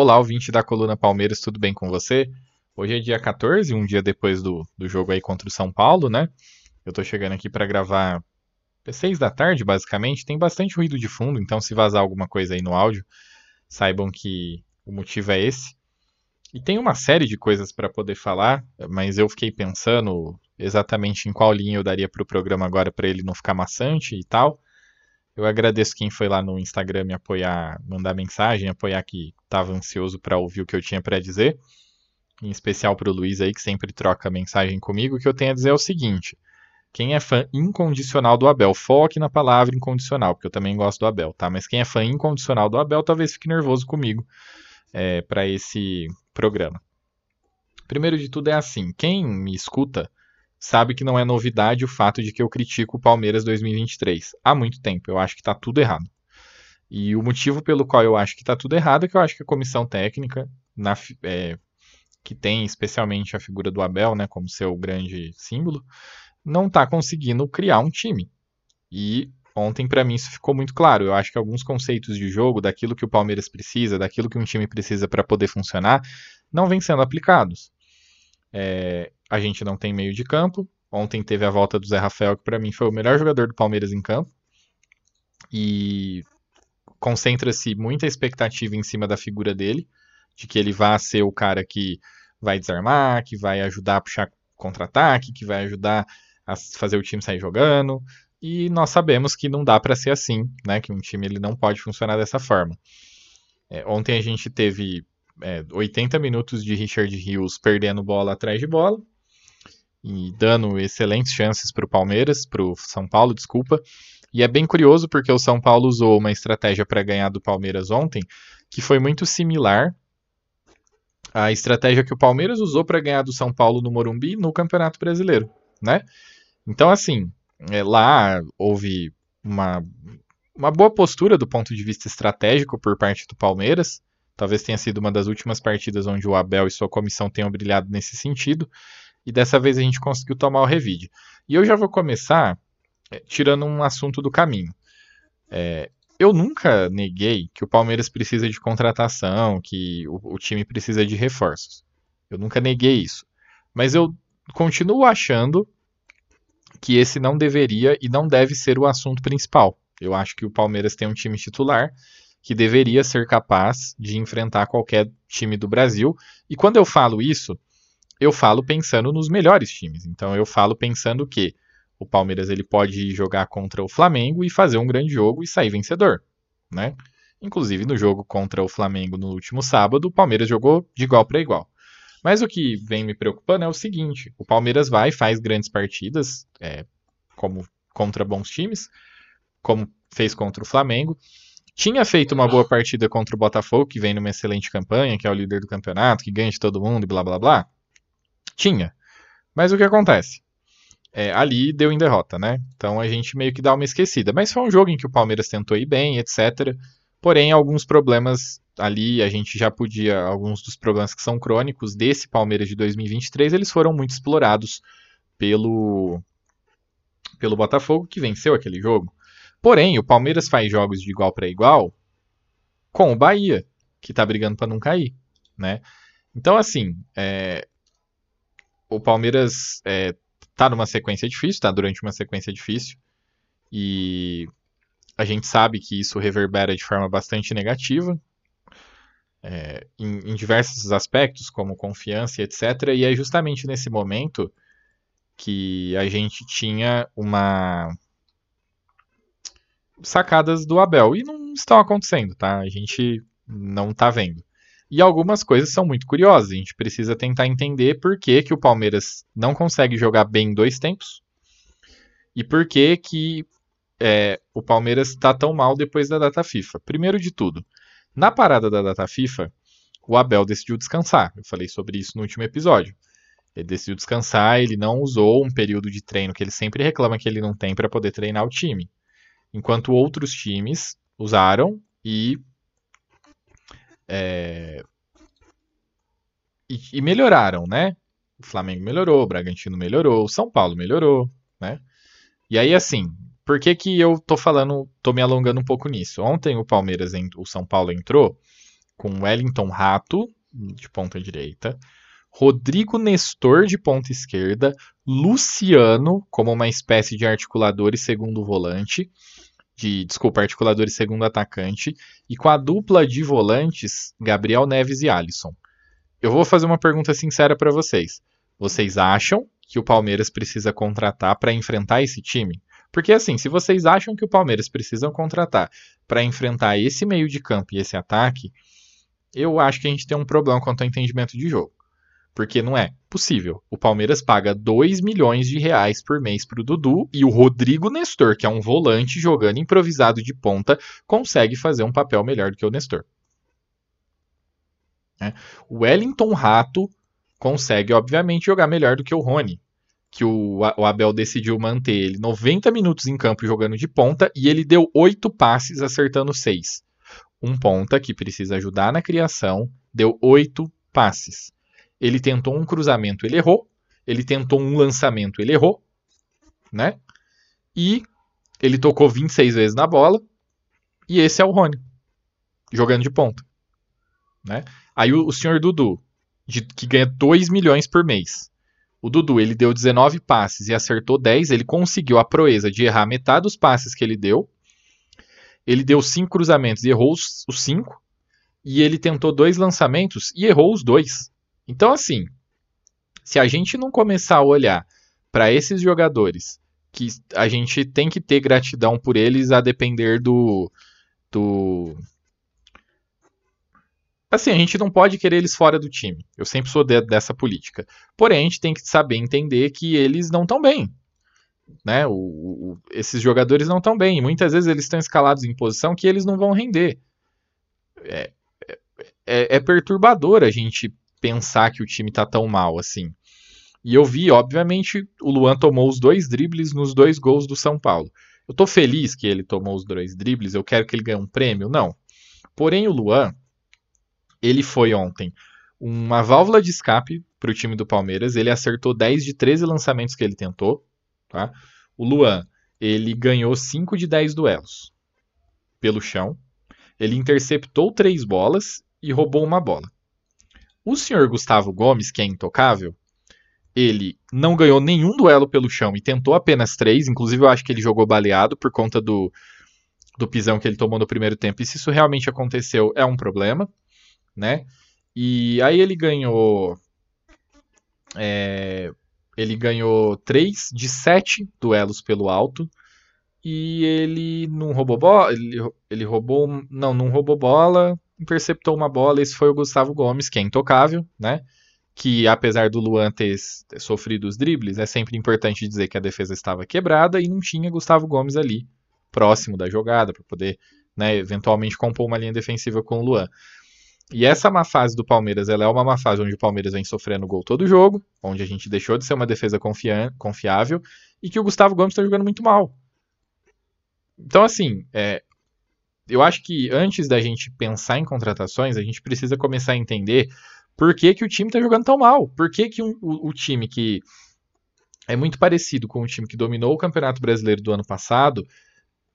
Olá, ouvinte da coluna Palmeiras, tudo bem com você? Hoje é dia 14, um dia depois do, do jogo aí contra o São Paulo, né? Eu tô chegando aqui para gravar às 6 da tarde, basicamente. Tem bastante ruído de fundo, então se vazar alguma coisa aí no áudio, saibam que o motivo é esse. E tem uma série de coisas para poder falar, mas eu fiquei pensando exatamente em qual linha eu daria para o programa agora para ele não ficar maçante e tal. Eu agradeço quem foi lá no Instagram me apoiar, mandar mensagem, apoiar que estava ansioso para ouvir o que eu tinha para dizer. Em especial para o Luiz aí, que sempre troca mensagem comigo. O que eu tenho a dizer é o seguinte: quem é fã incondicional do Abel, foque na palavra incondicional, porque eu também gosto do Abel, tá? Mas quem é fã incondicional do Abel talvez fique nervoso comigo é, para esse programa. Primeiro de tudo é assim: quem me escuta sabe que não é novidade o fato de que eu critico o Palmeiras 2023 há muito tempo. Eu acho que está tudo errado. E o motivo pelo qual eu acho que está tudo errado é que eu acho que a comissão técnica, na, é, que tem especialmente a figura do Abel né, como seu grande símbolo, não está conseguindo criar um time. E ontem, para mim, isso ficou muito claro. Eu acho que alguns conceitos de jogo, daquilo que o Palmeiras precisa, daquilo que um time precisa para poder funcionar, não vêm sendo aplicados. É, a gente não tem meio de campo. Ontem teve a volta do Zé Rafael, que para mim foi o melhor jogador do Palmeiras em campo. E concentra-se muita expectativa em cima da figura dele, de que ele vá ser o cara que vai desarmar, que vai ajudar a puxar contra-ataque, que vai ajudar a fazer o time sair jogando. E nós sabemos que não dá para ser assim, né? Que um time ele não pode funcionar dessa forma. É, ontem a gente teve é, 80 minutos de Richard Rios perdendo bola atrás de bola e dando excelentes chances para o Palmeiras, para o São Paulo, desculpa. E é bem curioso porque o São Paulo usou uma estratégia para ganhar do Palmeiras ontem que foi muito similar à estratégia que o Palmeiras usou para ganhar do São Paulo no Morumbi no Campeonato Brasileiro, né? Então, assim, é, lá houve uma, uma boa postura do ponto de vista estratégico por parte do Palmeiras. Talvez tenha sido uma das últimas partidas onde o Abel e sua comissão tenham brilhado nesse sentido. E dessa vez a gente conseguiu tomar o revide. E eu já vou começar é, tirando um assunto do caminho. É, eu nunca neguei que o Palmeiras precisa de contratação, que o, o time precisa de reforços. Eu nunca neguei isso. Mas eu continuo achando que esse não deveria e não deve ser o assunto principal. Eu acho que o Palmeiras tem um time titular que deveria ser capaz de enfrentar qualquer time do Brasil. E quando eu falo isso, eu falo pensando nos melhores times. Então eu falo pensando que o Palmeiras ele pode jogar contra o Flamengo e fazer um grande jogo e sair vencedor, né? Inclusive no jogo contra o Flamengo no último sábado, o Palmeiras jogou de igual para igual. Mas o que vem me preocupando é o seguinte: o Palmeiras vai faz grandes partidas, é, como contra bons times, como fez contra o Flamengo. Tinha feito uma boa partida contra o Botafogo, que vem numa excelente campanha, que é o líder do campeonato, que ganha de todo mundo e blá blá blá. Tinha. Mas o que acontece? É, ali deu em derrota, né? Então a gente meio que dá uma esquecida. Mas foi um jogo em que o Palmeiras tentou ir bem, etc. Porém, alguns problemas ali, a gente já podia. Alguns dos problemas que são crônicos desse Palmeiras de 2023, eles foram muito explorados pelo, pelo Botafogo, que venceu aquele jogo. Porém, o Palmeiras faz jogos de igual para igual com o Bahia, que tá brigando para não cair, né? Então, assim, é, o Palmeiras é, tá numa sequência difícil, tá durante uma sequência difícil, e a gente sabe que isso reverbera de forma bastante negativa é, em, em, diversos aspectos, como confiança etc. E é justamente nesse momento que a gente tinha uma sacadas do Abel e não estão acontecendo, tá? A gente não tá vendo. E algumas coisas são muito curiosas. A gente precisa tentar entender por que, que o Palmeiras não consegue jogar bem em dois tempos e por que, que é, o Palmeiras está tão mal depois da data FIFA. Primeiro de tudo, na parada da data FIFA, o Abel decidiu descansar. Eu falei sobre isso no último episódio. Ele decidiu descansar, ele não usou um período de treino que ele sempre reclama que ele não tem para poder treinar o time. Enquanto outros times usaram e, é, e, e melhoraram, né? O Flamengo melhorou, o Bragantino melhorou, o São Paulo melhorou, né? E aí, assim, por que, que eu tô falando, tô me alongando um pouco nisso? Ontem o Palmeiras, o São Paulo entrou com Wellington Rato, de ponta direita, Rodrigo Nestor de ponta esquerda, Luciano como uma espécie de articulador e segundo volante, de desculpa, articulador e segundo atacante, e com a dupla de volantes Gabriel Neves e Alisson. Eu vou fazer uma pergunta sincera para vocês. Vocês acham que o Palmeiras precisa contratar para enfrentar esse time? Porque assim, se vocês acham que o Palmeiras precisa contratar para enfrentar esse meio de campo e esse ataque, eu acho que a gente tem um problema quanto ao entendimento de jogo. Porque não é possível. O Palmeiras paga 2 milhões de reais por mês para o Dudu e o Rodrigo Nestor, que é um volante jogando improvisado de ponta, consegue fazer um papel melhor do que o Nestor. É. O Wellington Rato consegue, obviamente, jogar melhor do que o Rony. Que o, o Abel decidiu manter ele 90 minutos em campo jogando de ponta e ele deu 8 passes, acertando 6. Um ponta que precisa ajudar na criação deu 8 passes. Ele tentou um cruzamento, ele errou. Ele tentou um lançamento, ele errou. Né? E ele tocou 26 vezes na bola. E esse é o Rony, jogando de ponta. Né? Aí o, o senhor Dudu, de, que ganha 2 milhões por mês. O Dudu, ele deu 19 passes e acertou 10. Ele conseguiu a proeza de errar metade dos passes que ele deu. Ele deu 5 cruzamentos e errou os 5. E ele tentou dois lançamentos e errou os dois. Então, assim, se a gente não começar a olhar para esses jogadores, que a gente tem que ter gratidão por eles a depender do. do assim, a gente não pode querer eles fora do time. Eu sempre sou de, dessa política. Porém, a gente tem que saber entender que eles não estão bem. Né? O, o, esses jogadores não estão bem. E muitas vezes eles estão escalados em posição que eles não vão render. É, é, é perturbador a gente pensar que o time tá tão mal assim. E eu vi, obviamente, o Luan tomou os dois dribles nos dois gols do São Paulo. Eu tô feliz que ele tomou os dois dribles, eu quero que ele ganhe um prêmio? Não. Porém, o Luan, ele foi ontem uma válvula de escape para o time do Palmeiras. Ele acertou 10 de 13 lançamentos que ele tentou. Tá? O Luan, ele ganhou 5 de 10 duelos pelo chão. Ele interceptou três bolas e roubou uma bola. O senhor Gustavo Gomes, que é intocável, ele não ganhou nenhum duelo pelo chão e tentou apenas três. Inclusive, eu acho que ele jogou baleado por conta do, do pisão que ele tomou no primeiro tempo. E se isso realmente aconteceu, é um problema, né? E aí ele ganhou. É, ele ganhou 3 de 7 duelos pelo alto. E ele não roubou bola. Ele, ele roubou. Não, não roubou bola interceptou uma bola. Esse foi o Gustavo Gomes, que é intocável, né? Que apesar do Luan ter, sofrido os dribles, é sempre importante dizer que a defesa estava quebrada e não tinha Gustavo Gomes ali próximo da jogada para poder, né, eventualmente compor uma linha defensiva com o Luan. E essa má fase do Palmeiras, ela é uma má fase onde o Palmeiras vem sofrendo gol todo jogo, onde a gente deixou de ser uma defesa confiável e que o Gustavo Gomes está jogando muito mal. Então, assim, é, eu acho que antes da gente pensar em contratações, a gente precisa começar a entender por que, que o time está jogando tão mal. Por que, que um, o, o time que é muito parecido com o time que dominou o Campeonato Brasileiro do ano passado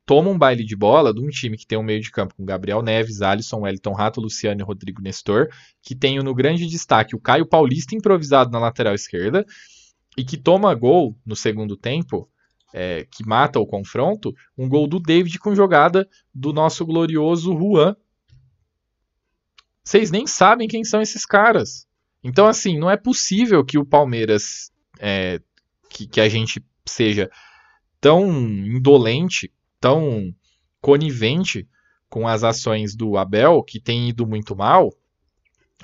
toma um baile de bola de um time que tem um meio de campo com Gabriel Neves, Alisson, Wellington Rato, Luciano e Rodrigo Nestor, que tem no grande destaque o Caio Paulista improvisado na lateral esquerda e que toma gol no segundo tempo é, que mata o confronto, um gol do David com jogada do nosso glorioso Juan. Vocês nem sabem quem são esses caras. Então, assim, não é possível que o Palmeiras, é, que, que a gente seja tão indolente, tão conivente com as ações do Abel, que tem ido muito mal,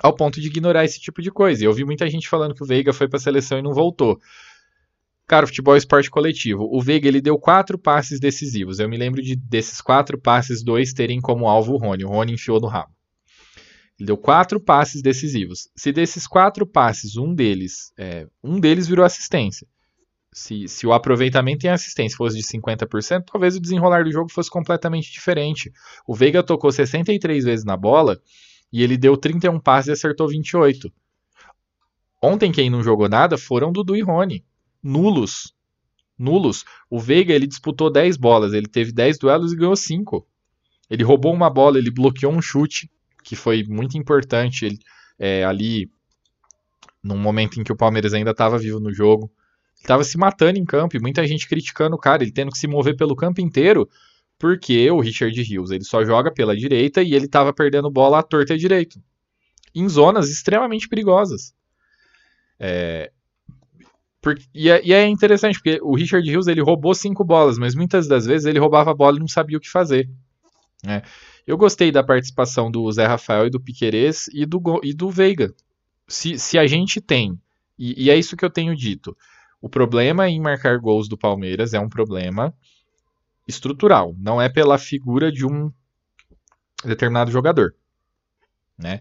ao ponto de ignorar esse tipo de coisa. Eu vi muita gente falando que o Veiga foi para a seleção e não voltou. Cara, o futebol é esporte coletivo. O Veiga ele deu quatro passes decisivos. Eu me lembro de desses quatro passes, dois terem como alvo o Rony. O Rony enfiou no rabo. Ele deu quatro passes decisivos. Se desses quatro passes, um deles, é, um deles virou assistência. Se, se o aproveitamento em assistência fosse de 50%, talvez o desenrolar do jogo fosse completamente diferente. O Veiga tocou 63 vezes na bola e ele deu 31 passes e acertou 28. Ontem quem não jogou nada foram Dudu e Rony nulos. Nulos. O Veiga ele disputou 10 bolas, ele teve 10 duelos e ganhou 5. Ele roubou uma bola, ele bloqueou um chute, que foi muito importante ele, é, ali num momento em que o Palmeiras ainda estava vivo no jogo. Ele estava se matando em campo e muita gente criticando o cara, ele tendo que se mover pelo campo inteiro, porque o Richard Rios ele só joga pela direita e ele estava perdendo bola à torta e à direita, em zonas extremamente perigosas. É, e, é, e, é, interessante, porque o Richard Hughes ele roubou cinco bolas, mas muitas das vezes ele roubava a bola e não sabia o que fazer. Né? Eu gostei da participação do Zé Rafael e do Piquerez e do, e do Veiga. Se, se a gente tem, e, e é isso que eu tenho dito, o problema em marcar gols do Palmeiras é um problema estrutural, não é pela figura de um determinado jogador. Né?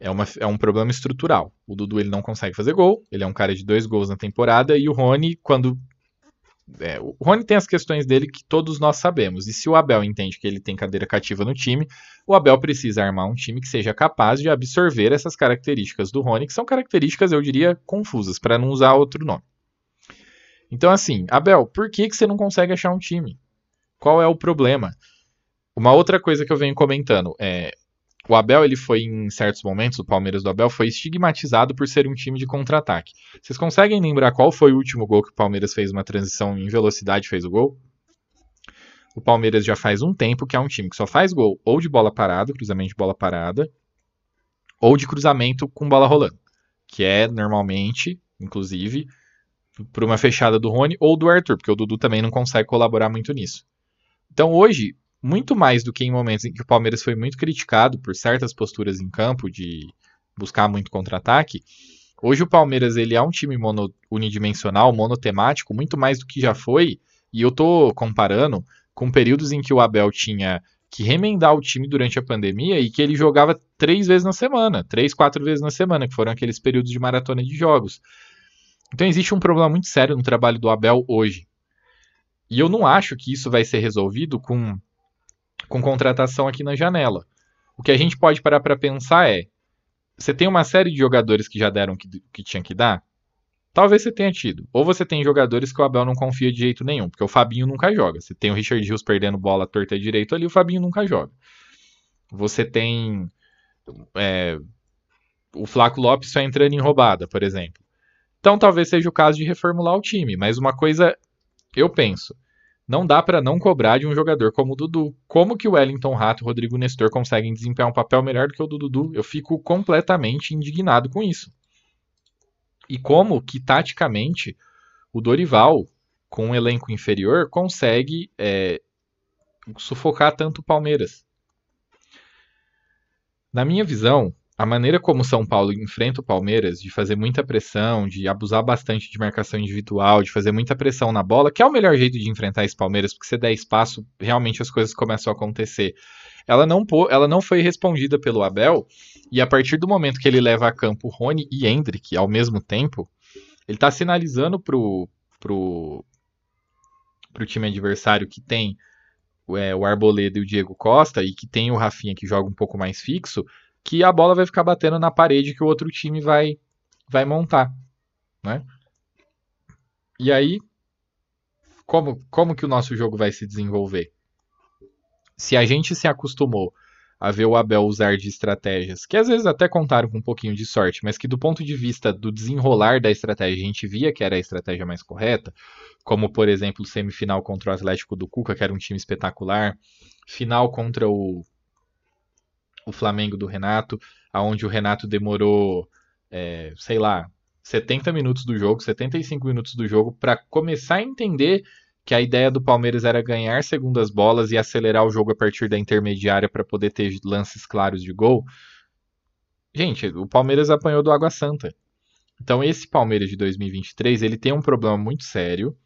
É, uma, é um problema estrutural. O Dudu ele não consegue fazer gol, ele é um cara de dois gols na temporada, e o Rony, quando. É, o Rony tem as questões dele que todos nós sabemos. E se o Abel entende que ele tem cadeira cativa no time, o Abel precisa armar um time que seja capaz de absorver essas características do Rony, que são características, eu diria, confusas, para não usar outro nome. Então, assim, Abel, por que, que você não consegue achar um time? Qual é o problema? Uma outra coisa que eu venho comentando é o Abel, ele foi em certos momentos, o Palmeiras do Abel foi estigmatizado por ser um time de contra-ataque. Vocês conseguem lembrar qual foi o último gol que o Palmeiras fez uma transição em velocidade fez o gol? O Palmeiras já faz um tempo que é um time que só faz gol ou de bola parada, cruzamento de bola parada, ou de cruzamento com bola rolando, que é normalmente, inclusive, por uma fechada do Rony ou do Arthur, porque o Dudu também não consegue colaborar muito nisso. Então hoje, muito mais do que em momentos em que o Palmeiras foi muito criticado por certas posturas em campo de buscar muito contra-ataque. Hoje o Palmeiras ele é um time mono, unidimensional, monotemático, muito mais do que já foi. E eu tô comparando com períodos em que o Abel tinha que remendar o time durante a pandemia e que ele jogava três vezes na semana, três, quatro vezes na semana, que foram aqueles períodos de maratona de jogos. Então existe um problema muito sério no trabalho do Abel hoje. E eu não acho que isso vai ser resolvido com com contratação aqui na janela. O que a gente pode parar para pensar é: você tem uma série de jogadores que já deram o que, que tinha que dar? Talvez você tenha tido. Ou você tem jogadores que o Abel não confia de jeito nenhum, porque o Fabinho nunca joga. Você tem o Richard Rios perdendo bola torta e direito ali, o Fabinho nunca joga. Você tem é, o Flaco Lopes só entrando em roubada, por exemplo. Então talvez seja o caso de reformular o time, mas uma coisa eu penso, não dá para não cobrar de um jogador como o Dudu. Como que o Wellington Rato e o Rodrigo Nestor conseguem desempenhar um papel melhor do que o do Dudu? Eu fico completamente indignado com isso. E como que, taticamente, o Dorival, com um elenco inferior, consegue é, sufocar tanto o Palmeiras. Na minha visão, a maneira como São Paulo enfrenta o Palmeiras, de fazer muita pressão, de abusar bastante de marcação individual, de fazer muita pressão na bola, que é o melhor jeito de enfrentar esse Palmeiras, porque você der espaço, realmente as coisas começam a acontecer. Ela não, ela não foi respondida pelo Abel, e a partir do momento que ele leva a campo Rony e Hendrick ao mesmo tempo, ele está sinalizando pro, pro, pro time adversário que tem é, o Arboleda e o Diego Costa, e que tem o Rafinha que joga um pouco mais fixo, que a bola vai ficar batendo na parede que o outro time vai, vai montar, né? E aí, como, como que o nosso jogo vai se desenvolver? Se a gente se acostumou a ver o Abel usar de estratégias, que às vezes até contaram com um pouquinho de sorte, mas que do ponto de vista do desenrolar da estratégia a gente via que era a estratégia mais correta, como por exemplo semifinal contra o Atlético do Cuca, que era um time espetacular, final contra o o Flamengo do Renato, aonde o Renato demorou, é, sei lá, 70 minutos do jogo, 75 minutos do jogo para começar a entender que a ideia do Palmeiras era ganhar segundas bolas e acelerar o jogo a partir da intermediária para poder ter lances claros de gol. Gente, o Palmeiras apanhou do Água Santa. Então esse Palmeiras de 2023, ele tem um problema muito sério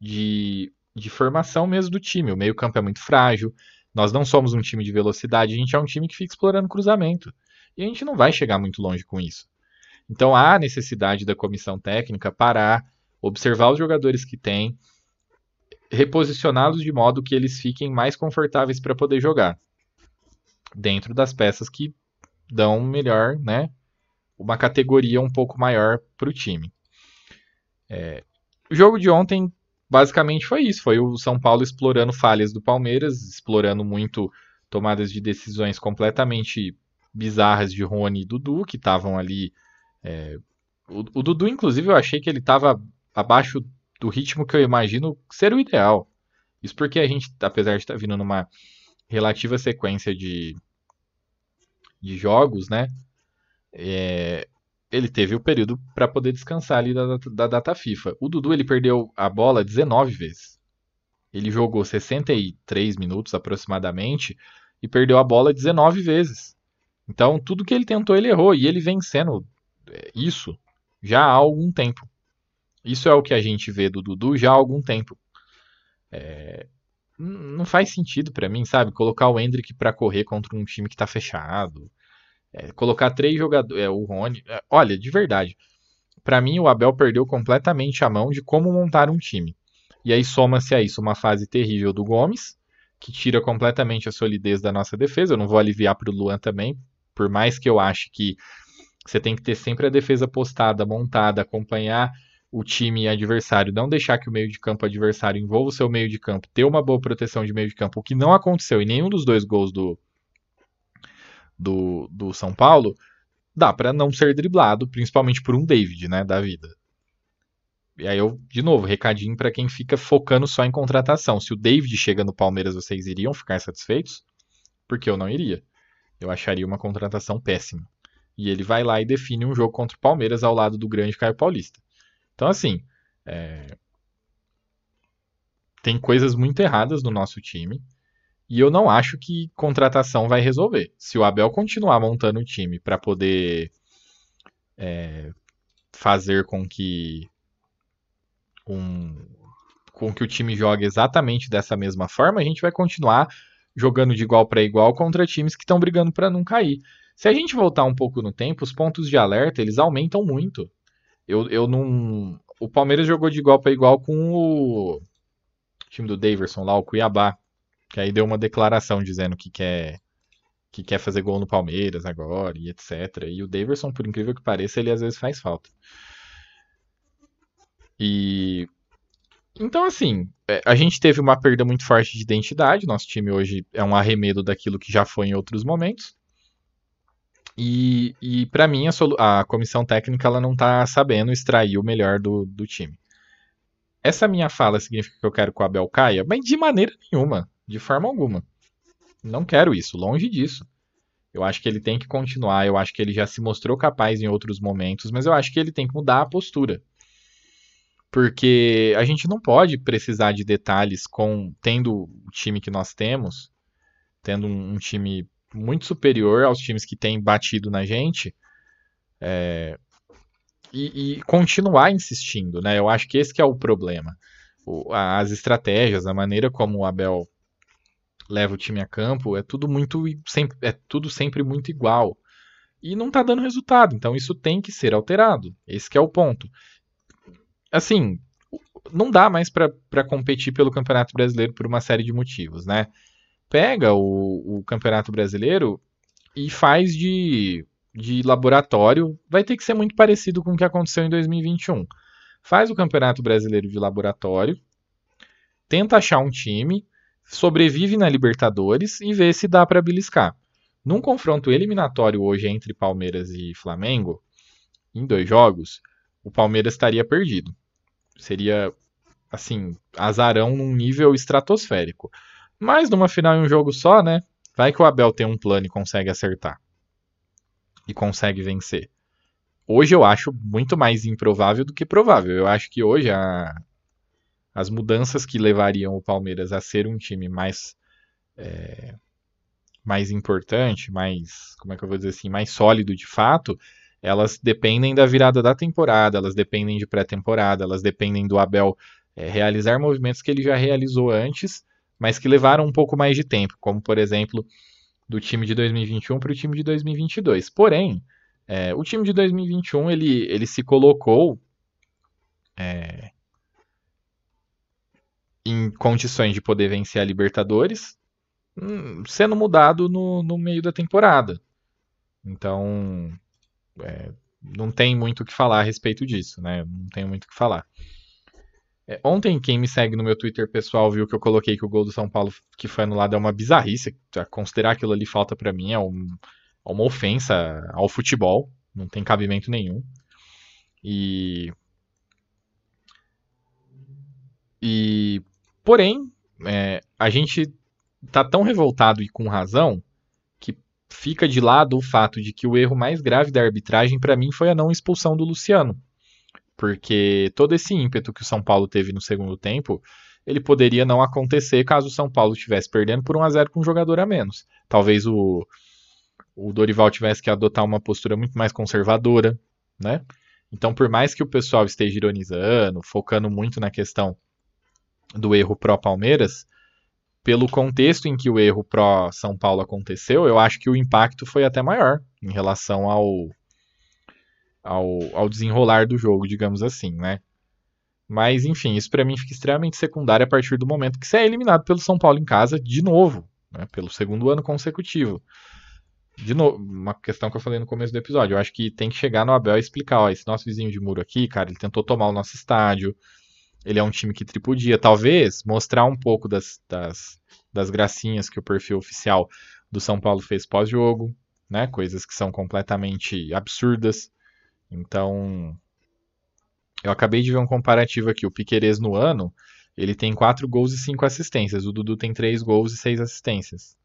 de, de formação mesmo do time. O meio-campo é muito frágil. Nós não somos um time de velocidade, a gente é um time que fica explorando cruzamento. E a gente não vai chegar muito longe com isso. Então há necessidade da comissão técnica parar, observar os jogadores que tem, reposicioná-los de modo que eles fiquem mais confortáveis para poder jogar. Dentro das peças que dão melhor, né? Uma categoria um pouco maior para o time. É, o jogo de ontem basicamente foi isso. Foi o São Paulo explorando falhas do Palmeiras, explorando muito tomadas de decisões completamente bizarras de Rony e Dudu, que estavam ali. É... O, o, Dudu, inclusive, eu achei que ele estava abaixo do ritmo que eu imagino ser o ideal. Isso porque a gente, apesar de estar tá vindo numa relativa sequência de, de jogos, né? É, ele teve o período para poder descansar ali da, da, data FIFA. O Dudu ele perdeu a bola 19 vezes. Ele jogou 63 minutos aproximadamente e perdeu a bola 19 vezes. Então, tudo que ele tentou, ele errou. E ele vem sendo é, isso já há algum tempo. Isso é o que a gente vê do Dudu já há algum tempo. É, não faz sentido para mim, sabe? Colocar o Hendrick para correr contra um time que tá fechado. É, colocar três jogadores. É, o Rony. É, olha, de verdade. Para mim, o Abel perdeu completamente a mão de como montar um time. E aí soma-se a isso uma fase terrível do Gomes, que tira completamente a solidez da nossa defesa. Eu não vou aliviar para o Luan também, por mais que eu ache que você tem que ter sempre a defesa postada, montada, acompanhar o time adversário, não deixar que o meio de campo adversário envolva o seu meio de campo, ter uma boa proteção de meio de campo, o que não aconteceu em nenhum dos dois gols do, do, do São Paulo, dá para não ser driblado, principalmente por um David, né, da vida. E aí eu, de novo, recadinho para quem fica focando só em contratação. Se o David chega no Palmeiras, vocês iriam ficar satisfeitos? Porque eu não iria. Eu acharia uma contratação péssima. E ele vai lá e define um jogo contra o Palmeiras ao lado do grande Caio Paulista. Então, assim, é... tem coisas muito erradas no nosso time. E eu não acho que contratação vai resolver. Se o Abel continuar montando o time para poder é, fazer com que um, com que o time jogue exatamente dessa mesma forma, a gente vai continuar jogando de igual para igual contra times que estão brigando para não cair. Se a gente voltar um pouco no tempo, os pontos de alerta eles aumentam muito. Eu, eu não. O Palmeiras jogou de igual para igual com o time do Daverson lá, o Cuiabá. Que aí deu uma declaração dizendo que quer que quer fazer gol no Palmeiras agora e etc. E o Daverson, por incrível que pareça, ele às vezes faz falta. E então assim, é, a gente teve uma perda muito forte de identidade. Nosso time hoje é um arremedo daquilo que já foi em outros momentos. E, e para mim, a, a, comissão técnica ela não está sabendo extrair o melhor do, do time. Essa minha fala significa que eu quero que o Abel caia? Mas de maneira nenhuma, de forma alguma. Não quero isso, longe disso. Eu acho que ele tem que continuar, eu acho que ele já se mostrou capaz em outros momentos, mas eu acho que ele tem que mudar a postura. Porque a gente não pode precisar de detalhes com tendo o time que nós temos, tendo um, um time muito superior aos times que têm batido na gente. É, e, e, continuar insistindo, né? Eu acho que esse que é o problema. O, as estratégias, a maneira como o Abel leva o time a campo, é tudo muito sempre, é tudo sempre muito igual. E não tá dando resultado, então isso tem que ser alterado. Esse é o ponto. Assim, não dá mais para competir pelo Campeonato Brasileiro por uma série de motivos, né? pega o, o Campeonato Brasileiro e faz de, de laboratório. Vai ter que ser muito parecido com o que aconteceu em 2021. Faz o Campeonato Brasileiro de laboratório, tenta achar um time, sobrevive na Libertadores e vê se dá para beliscar. Num confronto eliminatório hoje entre Palmeiras e Flamengo, em dois jogos, o Palmeiras estaria perdido. Seria, assim, azarão num nível estratosférico. Mas numa final em um jogo só, né? Vai que o Abel tem um plano e consegue acertar. E consegue vencer. Hoje eu acho muito mais improvável do que provável. Eu acho que hoje a, as mudanças que levariam o Palmeiras a ser um time mais é, mais importante, mais como é que eu vou dizer assim, mais sólido de fato, elas dependem da virada da temporada, elas dependem de pré-temporada, elas dependem do Abel é, realizar movimentos que ele já realizou antes, mas que levaram um pouco mais de tempo, como por exemplo do time de 2021 para o time de 2022. Porém, é, o time de 2021 ele, ele se colocou é, em condições de poder vencer a Libertadores, hum, sendo mudado no, no meio da temporada. Então, é, não tem muito o que falar a respeito disso, né? Não tenho muito o que falar. É, ontem, quem me segue no meu Twitter pessoal viu que eu coloquei que o gol do São Paulo que foi anulado é uma bizarrice. Considerar aquilo ali falta para mim é, um, é uma ofensa ao futebol. Não tem cabimento nenhum. E. E. Porém, é, a gente tá tão revoltado e com razão fica de lado o fato de que o erro mais grave da arbitragem para mim foi a não expulsão do Luciano. Porque todo esse ímpeto que o São Paulo teve no segundo tempo, ele poderia não acontecer caso o São Paulo estivesse perdendo por 1 a 0 com um jogador a menos. Talvez o, o Dorival tivesse que adotar uma postura muito mais conservadora, né? Então, por mais que o pessoal esteja ironizando, focando muito na questão do erro pró-Palmeiras, pelo contexto em que o erro pró São Paulo aconteceu, eu acho que o impacto foi até maior em relação ao, ao, ao desenrolar do jogo, digamos assim, né? Mas, enfim, isso para mim fica extremamente secundário a partir do momento que você é eliminado pelo São Paulo em casa de novo, né? pelo segundo ano consecutivo. De novo, uma questão que eu falei no começo do episódio. Eu acho que tem que chegar no Abel e explicar: ó, esse nosso vizinho de muro aqui, cara, ele tentou tomar o nosso estádio, ele é um time que tripudia. Talvez mostrar um pouco das, das, das gracinhas que o perfil oficial do São Paulo fez pós-jogo, né? Coisas que são completamente absurdas. Então, eu acabei de ver um comparativo aqui. O Piquerez no ano, ele tem 4 gols e 5 assistências. O Dudu tem 3 gols e 6 assistências.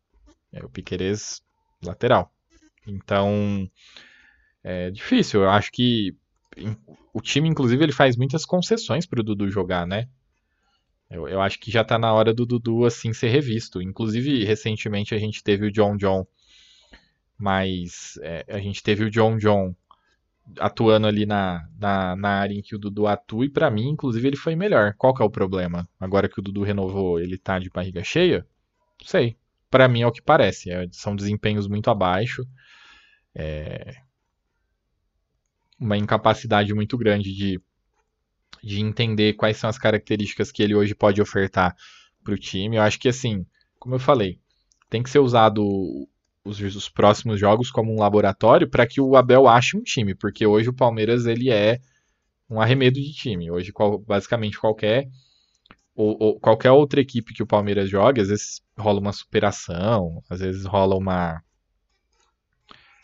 É o Piquerez lateral. Então, é difícil. Eu acho que o time, inclusive, ele faz muitas concessões pro Dudu jogar, né? Eu, eu acho que já tá na hora do Dudu, assim, ser revisto. Inclusive, recentemente a gente teve o John John, mas é, a gente teve o John John atuando ali na, na, na área em que o Dudu atua, e para mim, inclusive, ele foi melhor. Qual que é o problema? Agora que o Dudu renovou, ele tá de barriga cheia? Não sei. Para mim é o que parece. É, são desempenhos muito abaixo. É, uma incapacidade muito grande de, de entender quais são as características que ele hoje pode ofertar para o time. Eu acho que, assim, como eu falei, tem que ser usado os, os próximos jogos como um laboratório para que o Abel ache um time, porque hoje o Palmeiras ele é um arremedo de time. Hoje, qual, basicamente, qualquer ou, ou, qualquer outra equipe que o Palmeiras joga, às vezes rola uma superação, às vezes rola uma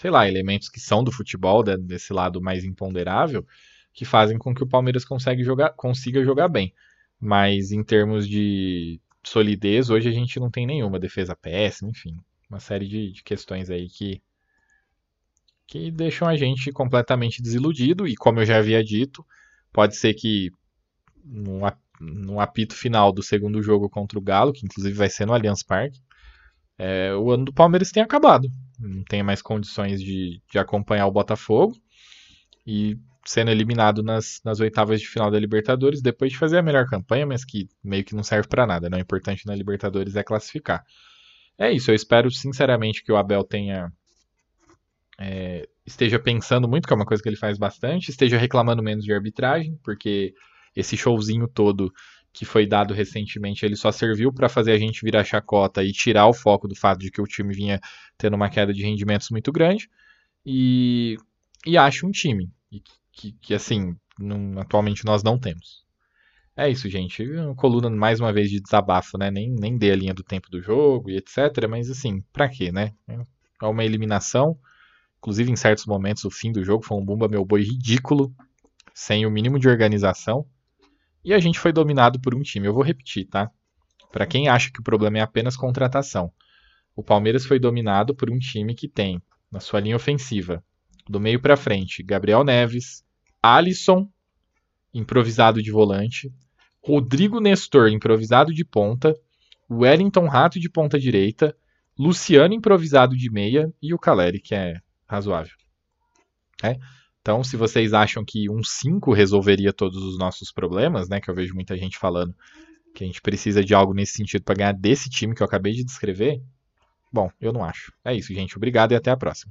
sei lá, elementos que são do futebol, desse lado mais imponderável, que fazem com que o Palmeiras consiga jogar, consiga jogar bem. Mas em termos de solidez, hoje a gente não tem nenhuma defesa péssima, enfim, uma série de, de questões aí que que deixam a gente completamente desiludido e como eu já havia dito, pode ser que num, apito final do segundo jogo contra o Galo, que inclusive vai ser no Allianz Parque, é, o ano do Palmeiras tenha acabado não tem mais condições de, de acompanhar o Botafogo e sendo eliminado nas, nas oitavas de final da Libertadores, depois de fazer a melhor campanha, mas que meio que não serve para nada. Né? O importante na Libertadores é classificar. É isso, eu espero sinceramente que o Abel tenha. É, esteja pensando muito, que é uma coisa que ele faz bastante, esteja reclamando menos de arbitragem, porque esse showzinho todo que foi dado recentemente, ele só serviu para fazer a gente virar chacota e tirar o foco do fato de que o time vinha tendo uma queda de rendimentos muito grande. E, e acho um time que, que assim, não, atualmente nós não temos. É isso, gente. Uma coluna mais uma vez de desabafo, né? Nem, nem dei a linha do tempo do jogo e etc. Mas assim, pra quê, né? É uma eliminação. Inclusive, em certos momentos, o fim do jogo foi um bumba meu boi ridículo, sem o mínimo de organização. E a gente foi dominado por um time. Eu vou repetir, tá? Para quem acha que o problema é apenas contratação. O Palmeiras foi dominado por um time que tem, na sua linha ofensiva, do meio para frente, Gabriel Neves, Alisson, improvisado de volante, Rodrigo Nestor, improvisado de ponta, Wellington Rato de ponta direita, Luciano improvisado de meia e o Caleri, que é razoável. É? Então, se vocês acham que um 5 resolveria todos os nossos problemas, né, que eu vejo muita gente falando que a gente precisa de algo nesse sentido para ganhar desse time que eu acabei de descrever, bom, eu não acho. É isso, gente. Obrigado e até a próxima.